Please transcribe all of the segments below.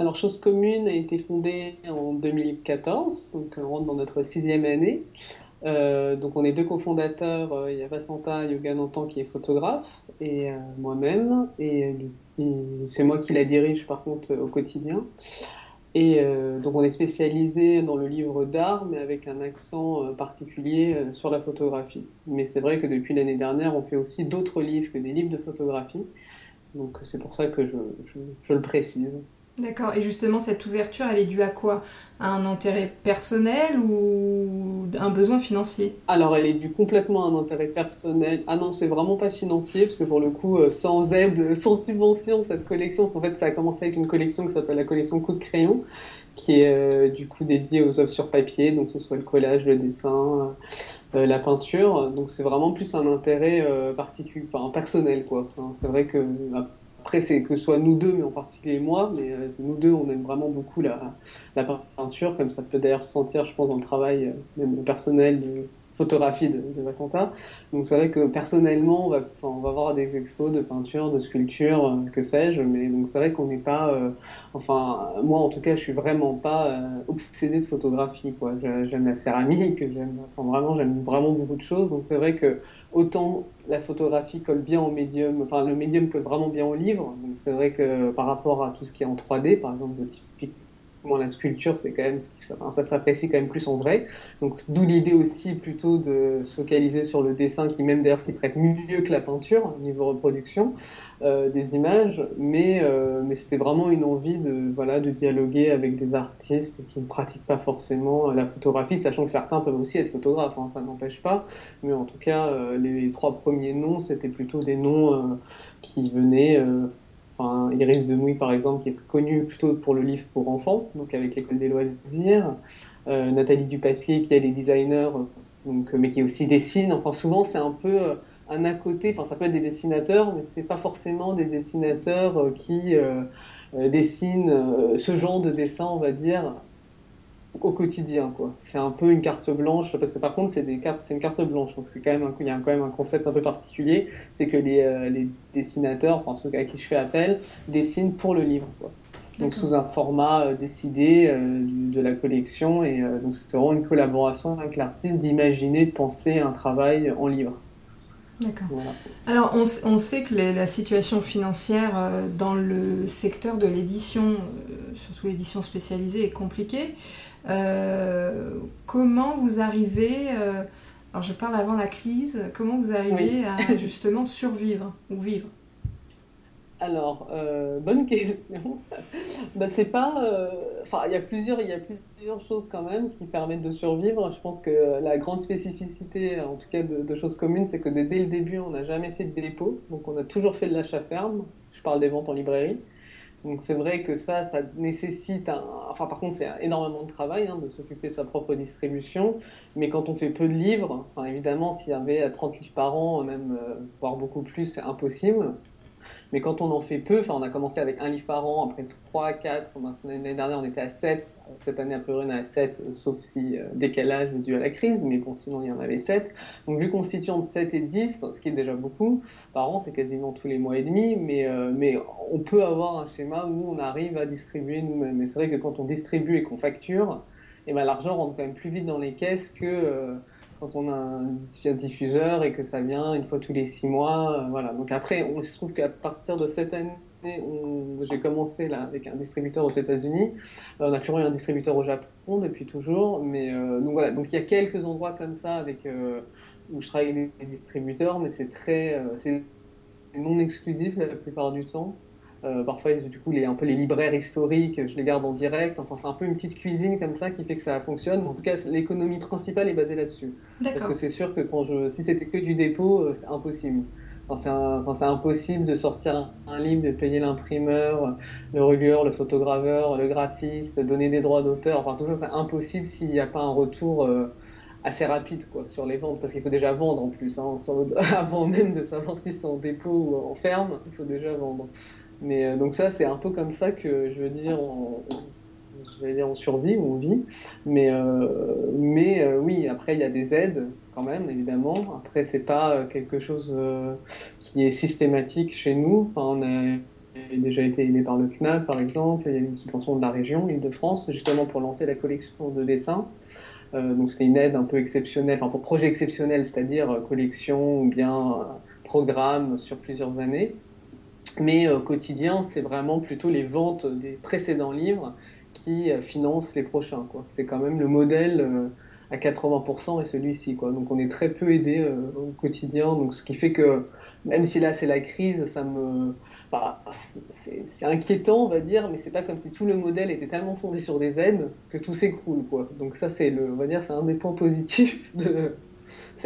Alors, Chose Commune a été fondée en 2014, donc on rentre dans notre sixième année. Euh, donc on est deux cofondateurs, euh, il y a Vasanta Yoganantan qui est photographe et euh, moi-même et, c'est moi qui la dirige par contre au quotidien. Et donc on est spécialisé dans le livre d'art mais avec un accent particulier sur la photographie. Mais c'est vrai que depuis l'année dernière on fait aussi d'autres livres que des livres de photographie. Donc c'est pour ça que je le précise. D'accord. Et justement, cette ouverture, elle est due à quoi? À un intérêt personnel ou un besoin financier? Alors, elle est due complètement à un intérêt personnel. Ah non, c'est vraiment pas financier, parce que pour le coup, euh, sans aide, sans subvention, cette collection, en fait, ça a commencé avec une collection qui s'appelle la collection Coup de crayon, qui est euh, du coup dédiée aux œuvres sur papier, donc que ce soit le collage, le dessin, euh, la peinture. Donc, c'est vraiment plus un intérêt particulier, enfin personnel, quoi. c'est vrai que après, c'est que ce soit nous deux, mais en particulier moi, mais euh, nous deux, on aime vraiment beaucoup la, peinture, comme ça peut d'ailleurs se sentir, je pense, dans le travail euh, personnel de photographie de, de Vassanta. Donc c'est vrai que personnellement, on va, on va voir des expos de peinture, de sculpture, euh, que sais-je, mais donc c'est vrai qu'on n'est pas, enfin moi en tout cas, je suis vraiment pas obsédé de photographie, quoi. J'aime la céramique, j'aime, vraiment, j'aime vraiment beaucoup de choses, donc c'est vrai que autant la photographie colle bien au médium, enfin le médium colle vraiment bien au livre. C'est vrai que par rapport à tout ce qui est en 3D, par exemple, la sculpture, c'est quand même ça s'apprécie quand même plus en vrai. Donc d'où l'idée aussi plutôt de se focaliser sur le dessin qui même d'ailleurs s'y prête mieux que la peinture au niveau reproduction. Euh, des images, mais, euh, mais c'était vraiment une envie de, voilà, de dialoguer avec des artistes qui ne pratiquent pas forcément la photographie, sachant que certains peuvent aussi être photographes, hein, ça n'empêche pas. Mais en tout cas, euh, les, trois premiers noms, c'était plutôt des noms qui venaient. Iris Demouy, par exemple, qui est connue plutôt pour le livre pour enfants, donc avec l'école des loisirs. Nathalie Dupassier, qui est des designers, donc, mais qui aussi dessine. Enfin, souvent, c'est un peu un à côté, enfin ça peut être des dessinateurs, mais c'est pas forcément des dessinateurs euh, qui euh, euh, dessinent ce genre de dessin, on va dire, au quotidien quoi. C'est un peu une carte blanche parce que par contre c'est des cartes, c'est une carte blanche donc c'est quand même un, il y a quand même un concept un peu particulier, c'est que les, les, dessinateurs, enfin ceux à qui je fais appel, dessinent pour le livre quoi. Donc sous un format décidé de la collection et donc c'est vraiment une collaboration avec l'artiste d'imaginer, de penser un travail en livre. D'accord. Alors, on, on, sait que la situation financière euh, dans le secteur de l'édition, euh, surtout l'édition spécialisée, est compliquée. Euh, comment vous arrivez, alors je parle avant la crise, comment vous arrivez à justement survivre ou vivre? Alors, euh, bonne question. c'est pas. Euh, enfin, il y a plusieurs, il y a plusieurs choses quand même qui permettent de survivre. Je pense que la grande spécificité, en tout cas de, choses communes, c'est que dès, le début, on n'a jamais fait de dépôt. Donc, on a toujours fait de l'achat ferme. Je parle des ventes en librairie. Donc, c'est vrai que ça, ça nécessite un. Enfin, par contre, c'est énormément de travail hein, de s'occuper de sa propre distribution. Mais quand on fait peu de livres, enfin, évidemment, s'il y avait 30 livres par an, même euh, voire beaucoup plus, c'est impossible. Mais quand on en fait peu, enfin, on a commencé avec un livre par an, après 3, 4, l'année dernière on était à 7, cette année après on est à 7, euh, sauf si euh, décalage dû à la crise, mais bon, sinon il y en avait 7. Donc vu qu'on se situe entre 7 et 10, ce qui est déjà beaucoup, par an c'est quasiment tous les mois et demi, mais, euh, mais on peut avoir un schéma où on arrive à distribuer nous-mêmes. Mais c'est vrai que quand on distribue et qu'on facture, eh ben, l'argent rentre quand même plus vite dans les caisses que quand on a un diffuseur et que ça vient une fois tous les six mois. Euh, voilà. Donc après, on se trouve qu'à partir de cette année, j'ai commencé là avec un distributeur aux États-Unis. Euh, on a toujours eu un distributeur au Japon depuis toujours, mais euh, donc voilà. Donc il y a quelques endroits comme ça avec où je travaille avec des distributeurs, mais c'est très, c'est non exclusif la plupart du temps. Euh, parfois, du coup, les, un peu les libraires historiques, je les garde en direct. Enfin, c'est un peu une petite cuisine comme ça qui fait que ça fonctionne. En tout cas, l'économie principale est basée là-dessus. Parce que c'est sûr que quand je, si c'était que du dépôt, euh, c'est impossible. Enfin, c'est impossible de sortir un, livre, de payer l'imprimeur, le relieur, le photograveur, le graphiste, donner des droits d'auteur. Enfin, tout ça, c'est impossible s'il n'y a pas un retour euh, assez rapide quoi, sur les ventes. Parce qu'il faut déjà vendre en plus. Hein, avant même de savoir si c'est en dépôt ou en ferme, il faut déjà vendre. Mais euh, donc ça, c'est un peu comme ça que je veux dire, on, je vais dire on survit ou on vit. Mais, euh, mais euh, oui, après il y a des aides quand même, évidemment. Après c'est pas quelque chose qui est systématique chez nous. On a déjà été aidé par le CNAP, par exemple. Il y a une subvention de la région, Île-de-France, justement pour lancer la collection de dessins. Donc c'était une aide un peu exceptionnelle, enfin pour projet exceptionnel, c'est-à-dire collection ou bien programme sur plusieurs années. Mais au quotidien, c'est vraiment plutôt les ventes des précédents livres qui financent les prochains. C'est quand même le modèle à 80% et celui-ci. Donc on est très peu aidé euh, au quotidien. Donc ce qui fait que même si là c'est la crise, ça me, bah, c'est inquiétant on va dire, mais c'est pas comme si tout le modèle était tellement fondé sur des aides que tout s'écroule quoi. Donc ça c'est le, on va dire c'est un des points positifs de,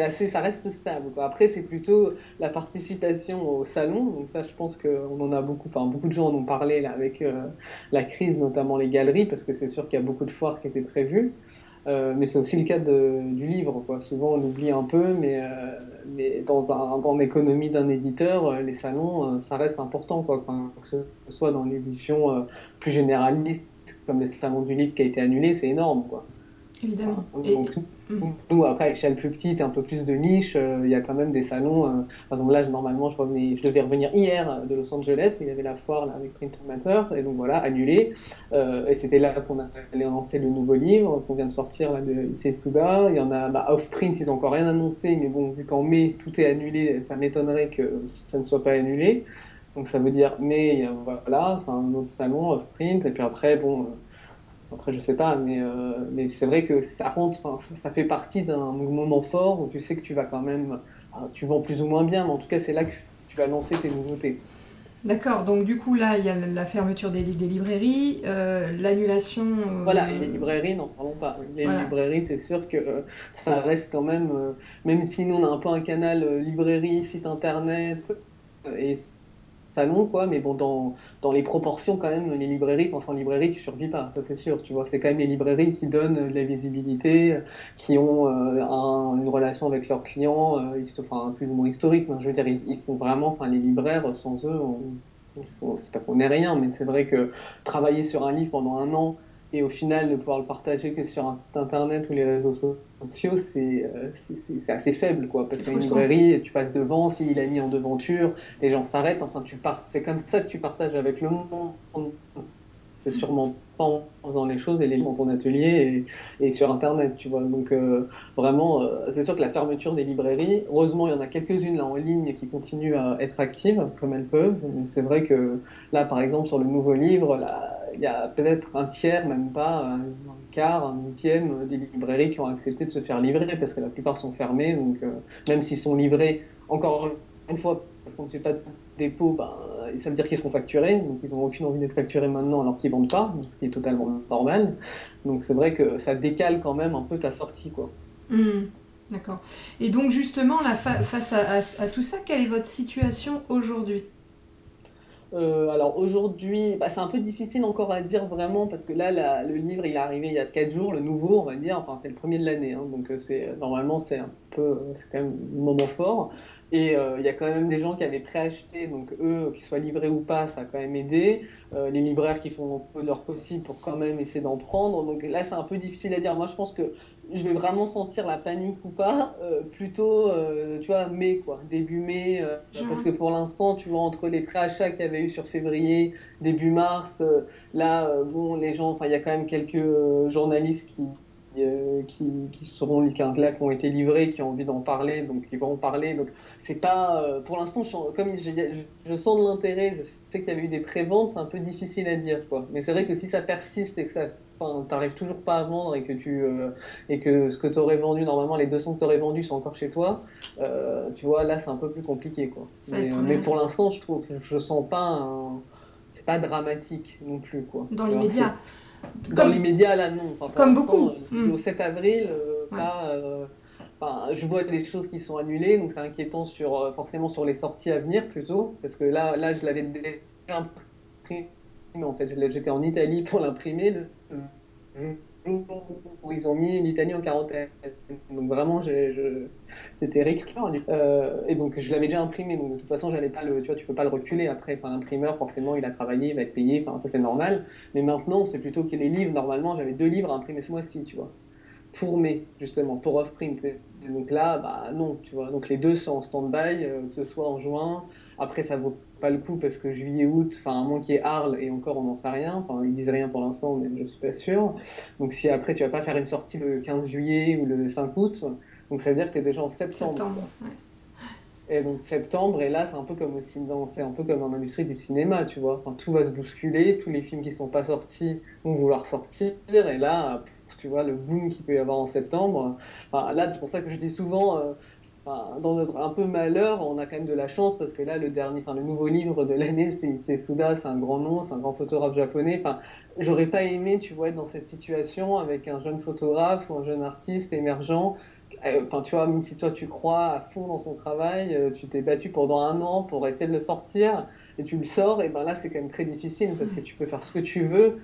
assez, ça reste stable. Après, c'est plutôt la participation au salon. Donc ça, je pense qu'on en a beaucoup, enfin beaucoup de gens en ont parlé là, avec euh, la crise, notamment les galeries, parce que c'est sûr qu'il y a beaucoup de foires qui étaient prévues. Euh, mais c'est aussi le cas du livre. Quoi. Souvent, on l'oublie un peu, mais, euh, dans, un, dans l'économie d'un éditeur, les salons, ça reste important. Quoi. que ce soit dans l'édition plus généraliste, comme le salon du livre qui a été annulé, c'est énorme. Quoi. Évidemment. Mm. Nous, après, à échelle plus petite et un peu plus de niche, euh, il y a quand même des salons. Euh, par exemple, là, normalement, je, revenais, je devais revenir hier euh, de Los Angeles. Il y avait la foire là, avec Print Matter. Et donc voilà, annulé. et c'était là qu'on allait lancer le nouveau livre qu'on vient de sortir là, de Issei. Il y en a bah, Off-Print, ils n'ont encore rien annoncé. Mais bon, vu qu'en mai, tout est annulé, ça m'étonnerait que ça ne soit pas annulé. Donc ça veut dire mai, voilà, c'est un autre salon, Off-Print. Et puis après, bon après, je sais pas, mais, euh, mais c'est vrai que ça rentre, ça fait partie d'un moment fort où tu sais que tu vas quand même, ah, tu vends plus ou moins bien, mais en tout cas, c'est là que tu vas lancer tes nouveautés. D'accord, donc du coup, là, il y a la fermeture des, des librairies, euh, l'annulation. Euh, voilà, et les librairies, n'en parlons pas. Les librairies, c'est sûr que ça reste quand même, même si nous, on a un peu un canal librairie, site internet, et salon, quoi, mais bon, dans, dans les proportions, quand même, les librairies, enfin, sans librairie, tu survis pas, ça c'est sûr, tu vois, c'est quand même les librairies qui donnent de la visibilité, qui ont euh, une relation avec leurs clients, euh, enfin, plus ou moins historique, je veux dire, ils, font vraiment, enfin, les libraires, sans eux, c'est pas qu'on ait rien, mais c'est vrai que travailler sur un livre pendant un an, et au final ne pouvoir le partager que sur un site internet ou les réseaux sociaux, c'est euh, assez faible, quoi. Parce qu'une librairie, tu passes devant, s'il a mis en devanture, les gens s'arrêtent, enfin, tu pars. C'est comme ça que tu partages avec le monde. C'est sûrement pas en faisant les choses et les dans ton atelier et, sur Internet, tu vois. Donc euh, vraiment, euh, c'est sûr que la fermeture des librairies, heureusement, il y en a quelques-unes là en ligne qui continuent à être actives comme elles peuvent. C'est vrai que là, par exemple, sur le nouveau livre, il y a peut-être un tiers, même pas, un quart, un huitième des librairies qui ont accepté de se faire livrer parce que la plupart sont fermées. Donc euh, même s'ils sont livrés, encore une fois, parce qu'on ne fait pas de dépôt, ben, ça veut dire qu'ils seront facturés, donc ils n'ont aucune envie d'être facturés maintenant alors qu'ils ne vendent pas, ce qui est totalement normal. Donc c'est vrai que ça décale quand même un peu ta sortie. quoi. Hmm, d'accord. Et donc justement, là, face à, tout ça, quelle est votre situation aujourd'hui? Euh, alors aujourd'hui, bah, c'est un peu difficile encore à dire vraiment parce que là, le livre il est arrivé il y a 4 jours, le nouveau, on va dire, enfin c'est le premier de l'année, hein, donc euh, c'est normalement c'est un peu, c'est quand même un moment fort. Et euh, il y a quand même des gens qui avaient préacheté, donc eux, qu'ils soient livrés ou pas, ça a quand même aidé. Euh, les libraires qui font leur possible pour quand même essayer d'en prendre. Donc là, c'est un peu difficile à dire. Moi, je pense que je vais vraiment sentir la panique ou pas, euh, plutôt, tu vois, mai, quoi, début mai. parce que pour l'instant, tu vois, entre les préachats qu'il y avait eu sur février, début mars, là, bon, les gens, enfin, il y a quand même quelques journalistes qui euh, qui, qui, seront qui, qui ont été livrés, qui ont envie d'en parler, donc qui vont en parler. Donc c'est pas, euh, pour l'instant, comme je, je, sens de l'intérêt, je sais qu'il y avait eu des préventes, c'est un peu difficile à dire, quoi. Mais c'est vrai que si ça persiste et que ça, enfin, t'arrives toujours pas à vendre et que tu, euh, et que ce que tu aurais vendu normalement, les 200 que tu aurais vendus sont encore chez toi, tu vois, là c'est un peu plus compliqué, quoi. Mais, pour l'instant, je trouve, je sens pas, c'est pas dramatique non plus, quoi. Dans l'immédiat. Dans l'immédiat, là, non. comme beaucoup. Euh, au 7 avril, euh, euh, je vois des choses qui sont annulées, donc c'est inquiétant sur, forcément sur les sorties à venir plutôt, parce que là, là je l'avais déjà imprimé, en fait, j'étais en Italie pour l'imprimer où ils ont mis l'Italie en quarantaine. Donc vraiment, c'était risqué. Euh, et donc je l'avais déjà imprimé, donc de toute façon, j'allais pas le, tu vois, tu peux pas le reculer après. Enfin, l'imprimeur, forcément, il a travaillé, il va être payé. Enfin, ça c'est normal. Mais maintenant, c'est plutôt que les livres. Normalement, j'avais deux livres à imprimer ce mois-ci, tu vois, pour mai justement, pour off-print. Donc là, bah non, tu vois. Donc les deux sont en stand-by, euh, que ce soit en juin. Après, ça vaut pas le coup parce que juillet, août, enfin, à moins qu'il y ait Arles, et encore, on n'en sait rien. Enfin, ils disent rien pour l'instant, mais je suis pas sûr. Donc, si après, tu vas pas faire une sortie le 15 juillet ou le 5 août, donc ça veut dire que tu es déjà en septembre. septembre Et donc septembre, et là, c'est un peu comme aussi c'est un peu comme en industrie du cinéma, tu vois. Enfin, tout va se bousculer, tous les films qui sont pas sortis vont vouloir sortir, et là, tu vois, le boom qu'il peut y avoir en septembre. Enfin, là, c'est pour ça que je dis souvent, euh, dans notre un peu malheur, on a quand même de la chance parce que là, le dernier, enfin, le nouveau livre de l'année, c'est Suda, c'est un grand nom, c'est un grand photographe japonais. Enfin, j'aurais pas aimé, tu vois, être dans cette situation avec un jeune photographe ou un jeune artiste émergent. Euh, enfin, tu vois, même si toi tu crois à fond dans son travail, euh, tu t'es battu pendant un an pour essayer de le sortir et tu le sors, et ben là, c'est quand même très difficile parce que tu peux faire ce que tu veux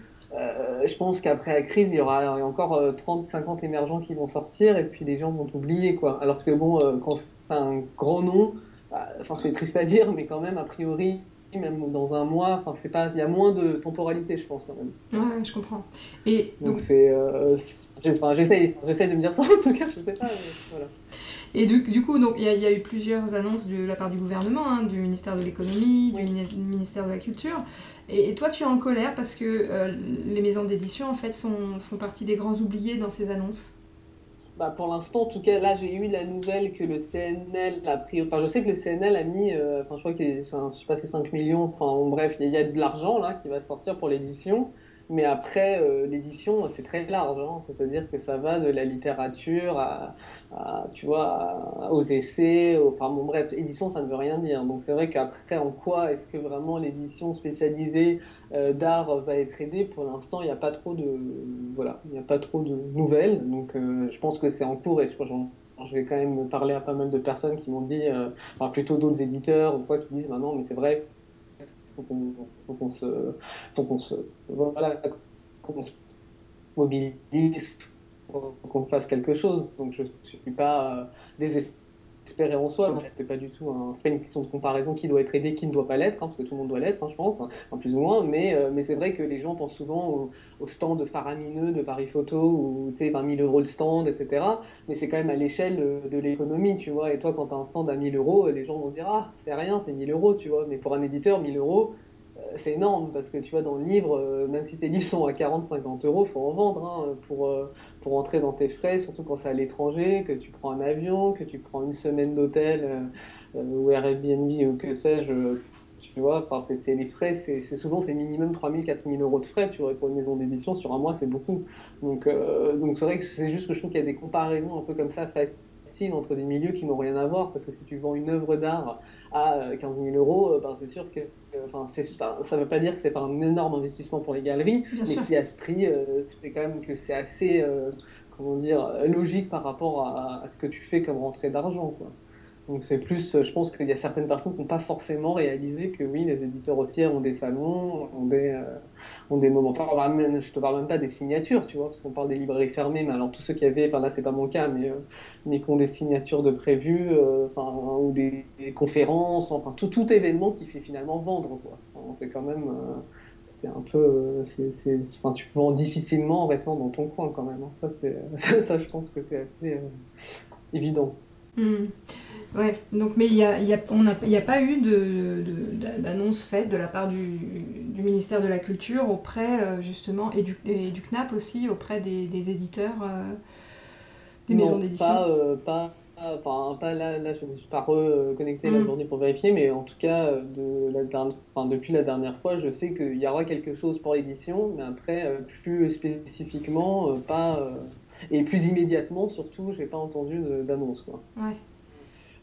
je pense qu'après la crise, il y aura encore 30, euh, 50 émergents qui vont sortir et puis les gens vont oublier. Quoi. Alors que bon, euh, quand c'est un grand nom, bah, enfin c'est triste à dire, mais quand même, a priori, même dans un mois, enfin c'est pas, il y a moins de temporalité, je pense quand même. Ouais, je comprends. Et donc c'est, j'essaye, j'essaye de me dire ça en tout cas, je sais pas, mais voilà. Et du, coup, donc il y, a eu plusieurs annonces de la part du gouvernement, hein, du ministère de l'économie, du ministère de la culture. Et, toi, tu es en colère parce que euh, les maisons d'édition, en fait, sont, font partie des grands oubliés dans ces annonces? Bah pour l'instant, en tout cas, là, j'ai eu la nouvelle que le CNL a pris. Enfin, je sais que le CNL a mis, euh, enfin, je crois que, je sais pas, c'est 5 millions. Enfin, bref, il y, a de l'argent là qui va sortir pour l'édition. Mais après, euh, l'édition, c'est très large. Hein. C'est-à-dire que ça va de la littérature à, tu vois, aux essais. Enfin, bon, bref, édition, ça ne veut rien dire. Donc, c'est vrai qu'après, en quoi est-ce que vraiment l'édition spécialisée euh, d'art va être aidée? Pour l'instant, il n'y a pas trop de, voilà, il n'y a pas trop de nouvelles. Donc, euh, je pense que c'est en cours et je, je vais quand même parler à pas mal de personnes qui m'ont dit, enfin, plutôt d'autres éditeurs ou quoi, qui disent, bah non, mais c'est vrai, faut qu'on se, faut qu'on se, mobilise, qu'on fasse quelque chose. Donc je ne suis pas euh, désespéré espérer en soi. C'était pas du tout un, pas une question de comparaison qui doit être aidé, qui ne doit pas l'être, hein, parce que tout le monde doit l'être, hein, je pense, hein, en plus ou moins. Mais, euh, mais c'est vrai que les gens pensent souvent au, stand faramineux de Paris Photo ou tu sais 20 000 euros le stand, etc. Mais c'est quand même à l'échelle euh, de l'économie, tu vois. Et toi, quand tu as un stand à 1000 euros, les gens vont dire ah c'est rien, c'est 1000 euros, tu vois. Mais pour un éditeur, 1000 euros euh, c'est énorme parce que tu vois dans le livre, même si tes livres sont à 40-50 euros, faut en vendre hein, pour, pour entrer dans tes frais, surtout quand c'est à l'étranger, que tu prends un avion, que tu prends une semaine d'hôtel euh, ou Airbnb ou que sais-je. Tu vois, c'est les frais, c'est souvent c'est minimum 3000, 4000 euros de frais, tu vois, pour une maison d'édition, sur un mois, c'est beaucoup. Donc, euh, donc c'est vrai que c'est juste que je trouve qu'il y a des comparaisons un peu comme ça faciles entre des milieux qui n'ont rien à voir, parce que si tu vends une œuvre d'art à 15 000 euros, ben, c'est sûr que Enfin, ça ne veut pas dire que c'est pas un énorme investissement pour les galeries, mais si à ce prix, euh, c'est quand même que c'est assez, euh, comment dire, logique par rapport à, à, ce que tu fais comme rentrée d'argent, quoi. Donc c'est plus, je pense qu'il y a certaines personnes qui n'ont pas forcément réalisé que oui, les éditeurs aussi ont des salons, ont des, euh, ont des moments. Enfin, je te parle même pas des signatures, tu vois, parce qu'on parle des librairies fermées, mais alors tous ceux qui avaient, enfin là c'est pas mon cas, mais, euh, mais qui ont des signatures de prévues, euh, enfin, ou des, conférences, enfin tout, tout événement qui fait finalement vendre, quoi. c'est quand même, c'est un peu, c'est, enfin, tu peux difficilement en restant dans ton coin quand même. Hein. Ça, c'est, ça, je pense que c'est assez évident. Hmm. Ouais, donc, mais il n'y a, y a, a, pas eu d'annonce faite de la part du, du, ministère de la Culture auprès, euh, justement, et du, et du CNAP aussi, auprès des, des éditeurs, euh, des maisons d'édition pas, euh, pas, enfin, pas là, là, je ne suis pas reconnecté la mm. journée pour vérifier, mais en tout cas, de la enfin, depuis la dernière fois, je sais qu'il y aura quelque chose pour l'édition, mais après, plus spécifiquement, pas. et plus immédiatement, surtout, j'ai pas entendu d'annonce. Quoi. Ouais.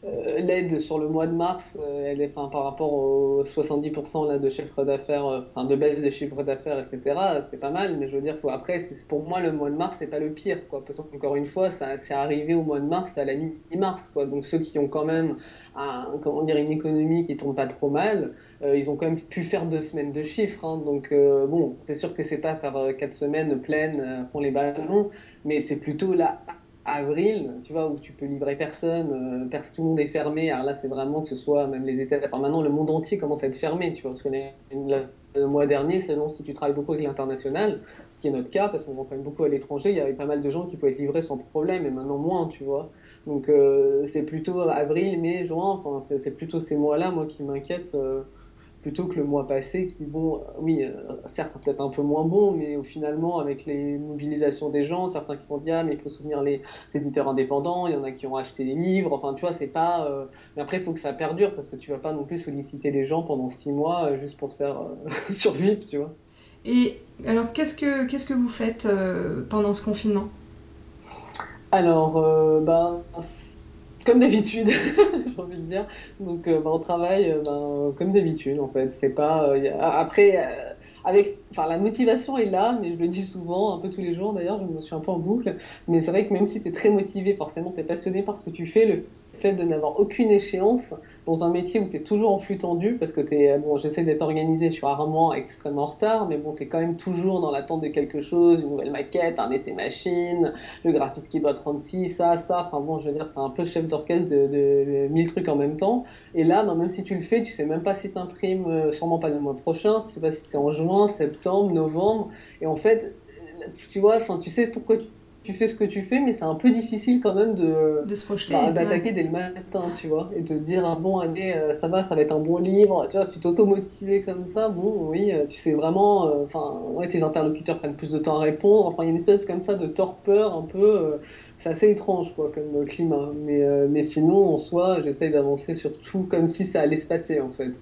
Euh, l'aide sur le mois de mars, euh, elle est, par rapport aux 70% là, de chiffre d'affaires, euh, enfin de baisse de chiffre d'affaires, etc. C'est pas mal, mais je veux dire, faut, après, pour moi, le mois de mars, c'est pas le pire, quoi. Parce qu'encore une fois, c'est arrivé au mois de mars, à la mi-mars, quoi. Donc ceux qui ont quand même, comment dire, une économie qui tourne pas trop mal, ils ont quand même pu faire deux semaines de chiffres. Hein. Donc bon, c'est sûr que c'est pas faire quatre semaines pleines pour les ballons, mais c'est plutôt là avril, tu vois, où tu peux livrer personne, euh, tout le monde est fermé. Alors là, c'est vraiment que ce soit même les États. Enfin, maintenant, le monde entier commence à être fermé, tu vois. Parce que le mois dernier, selon si tu travailles beaucoup avec l'international, ce qui est notre cas, parce qu'on vend quand même beaucoup à l'étranger, il y avait pas mal de gens qui pouvaient être livrés sans problème, et maintenant moins, tu vois. Donc, euh, c'est plutôt avril, mai, juin, enfin, c'est plutôt ces mois-là, moi, qui m'inquiètent. Euh, plutôt que le mois passé qui, bon, oui, euh, certes, peut-être un peu moins bon, mais finalement, avec les mobilisations des gens, certains qui sont dit, ah, mais il faut soutenir les éditeurs indépendants, il y en a qui ont acheté des livres, enfin, tu vois, c'est pas. Euh, mais après, il faut que ça perdure parce que tu vas pas non plus solliciter les gens pendant six mois euh, juste pour te faire survivre, tu vois. Et alors, qu'est-ce que, qu'est-ce que vous faites pendant ce confinement? Alors, ben comme d'habitude, j'ai envie de dire. Donc, euh, bah, on travaille euh, bah, comme d'habitude, en fait. C'est pas. Euh, après, avec. Enfin, la motivation est là, mais je le dis souvent, un peu tous les jours d'ailleurs, je me suis un peu en boucle. Mais c'est vrai que même si tu es très motivé, forcément, tu es passionné par ce que tu fais, le fait de n'avoir aucune échéance dans un métier où tu es toujours en flux tendu, parce que es, bon, j'essaie d'être organisé, je suis rarement extrêmement en retard, mais bon, tu es quand même toujours dans l'attente de quelque chose, une nouvelle maquette, un essai machine, le graphiste qui doit te rendre ci, ça, ça. Enfin bon, je veux dire, tu un peu chef d'orchestre de, de, mille trucs en même temps. Et là, même si tu le fais, tu sais même pas si tu imprimes, euh, sûrement pas le mois prochain, tu sais pas si c'est en juin, septembre, novembre. Et en fait, tu vois, enfin, tu sais pourquoi tu fais ce que tu fais, mais c'est un peu difficile quand même de, de se projeter. Bah, d'attaquer dès le matin, tu vois, et de dire, ah, bon, allez, euh, ça va, ça va être un bon livre, tu vois, tu t'auto-motiver comme ça, bon, oui, euh, tu sais vraiment, euh, enfin, ouais, tes interlocuteurs prennent plus de temps à répondre, enfin, il y a une espèce comme ça de torpeur un peu, c'est assez étrange, quoi, comme climat, mais, mais sinon, en soi, j'essaye d'avancer surtout comme si ça allait se passer, en fait,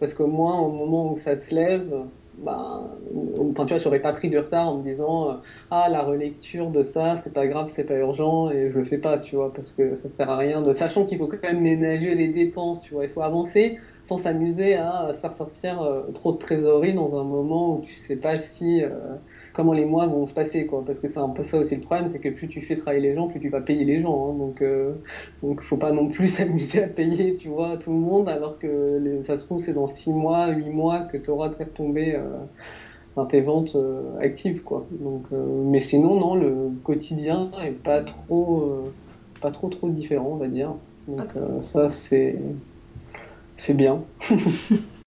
parce que moi, au moment où ça se lève, bah, enfin, tu vois, j'aurais pas pris du retard en me disant euh, ah la relecture de ça c'est pas grave c'est pas urgent et je le fais pas tu vois parce que ça sert à rien de sachant qu'il faut quand même ménager les dépenses tu vois il faut avancer sans s'amuser à, se faire sortir euh, trop de trésorerie dans un moment où tu sais pas si euh, comment les mois vont se passer, quoi. Parce que c'est un peu ça aussi le problème, c'est que plus tu fais travailler les gens, plus tu vas payer les gens. Hein. Donc, euh, donc, faut pas non plus s'amuser à payer, tu vois, tout le monde, alors que ça se trouve c'est dans 6 mois, 8 mois que tu auras de faire tomber euh, tes ventes euh, actives, quoi. Donc, euh, mais sinon, non, le quotidien est pas trop, pas trop, trop différent, on va dire. Donc, ça, c'est, c'est bien.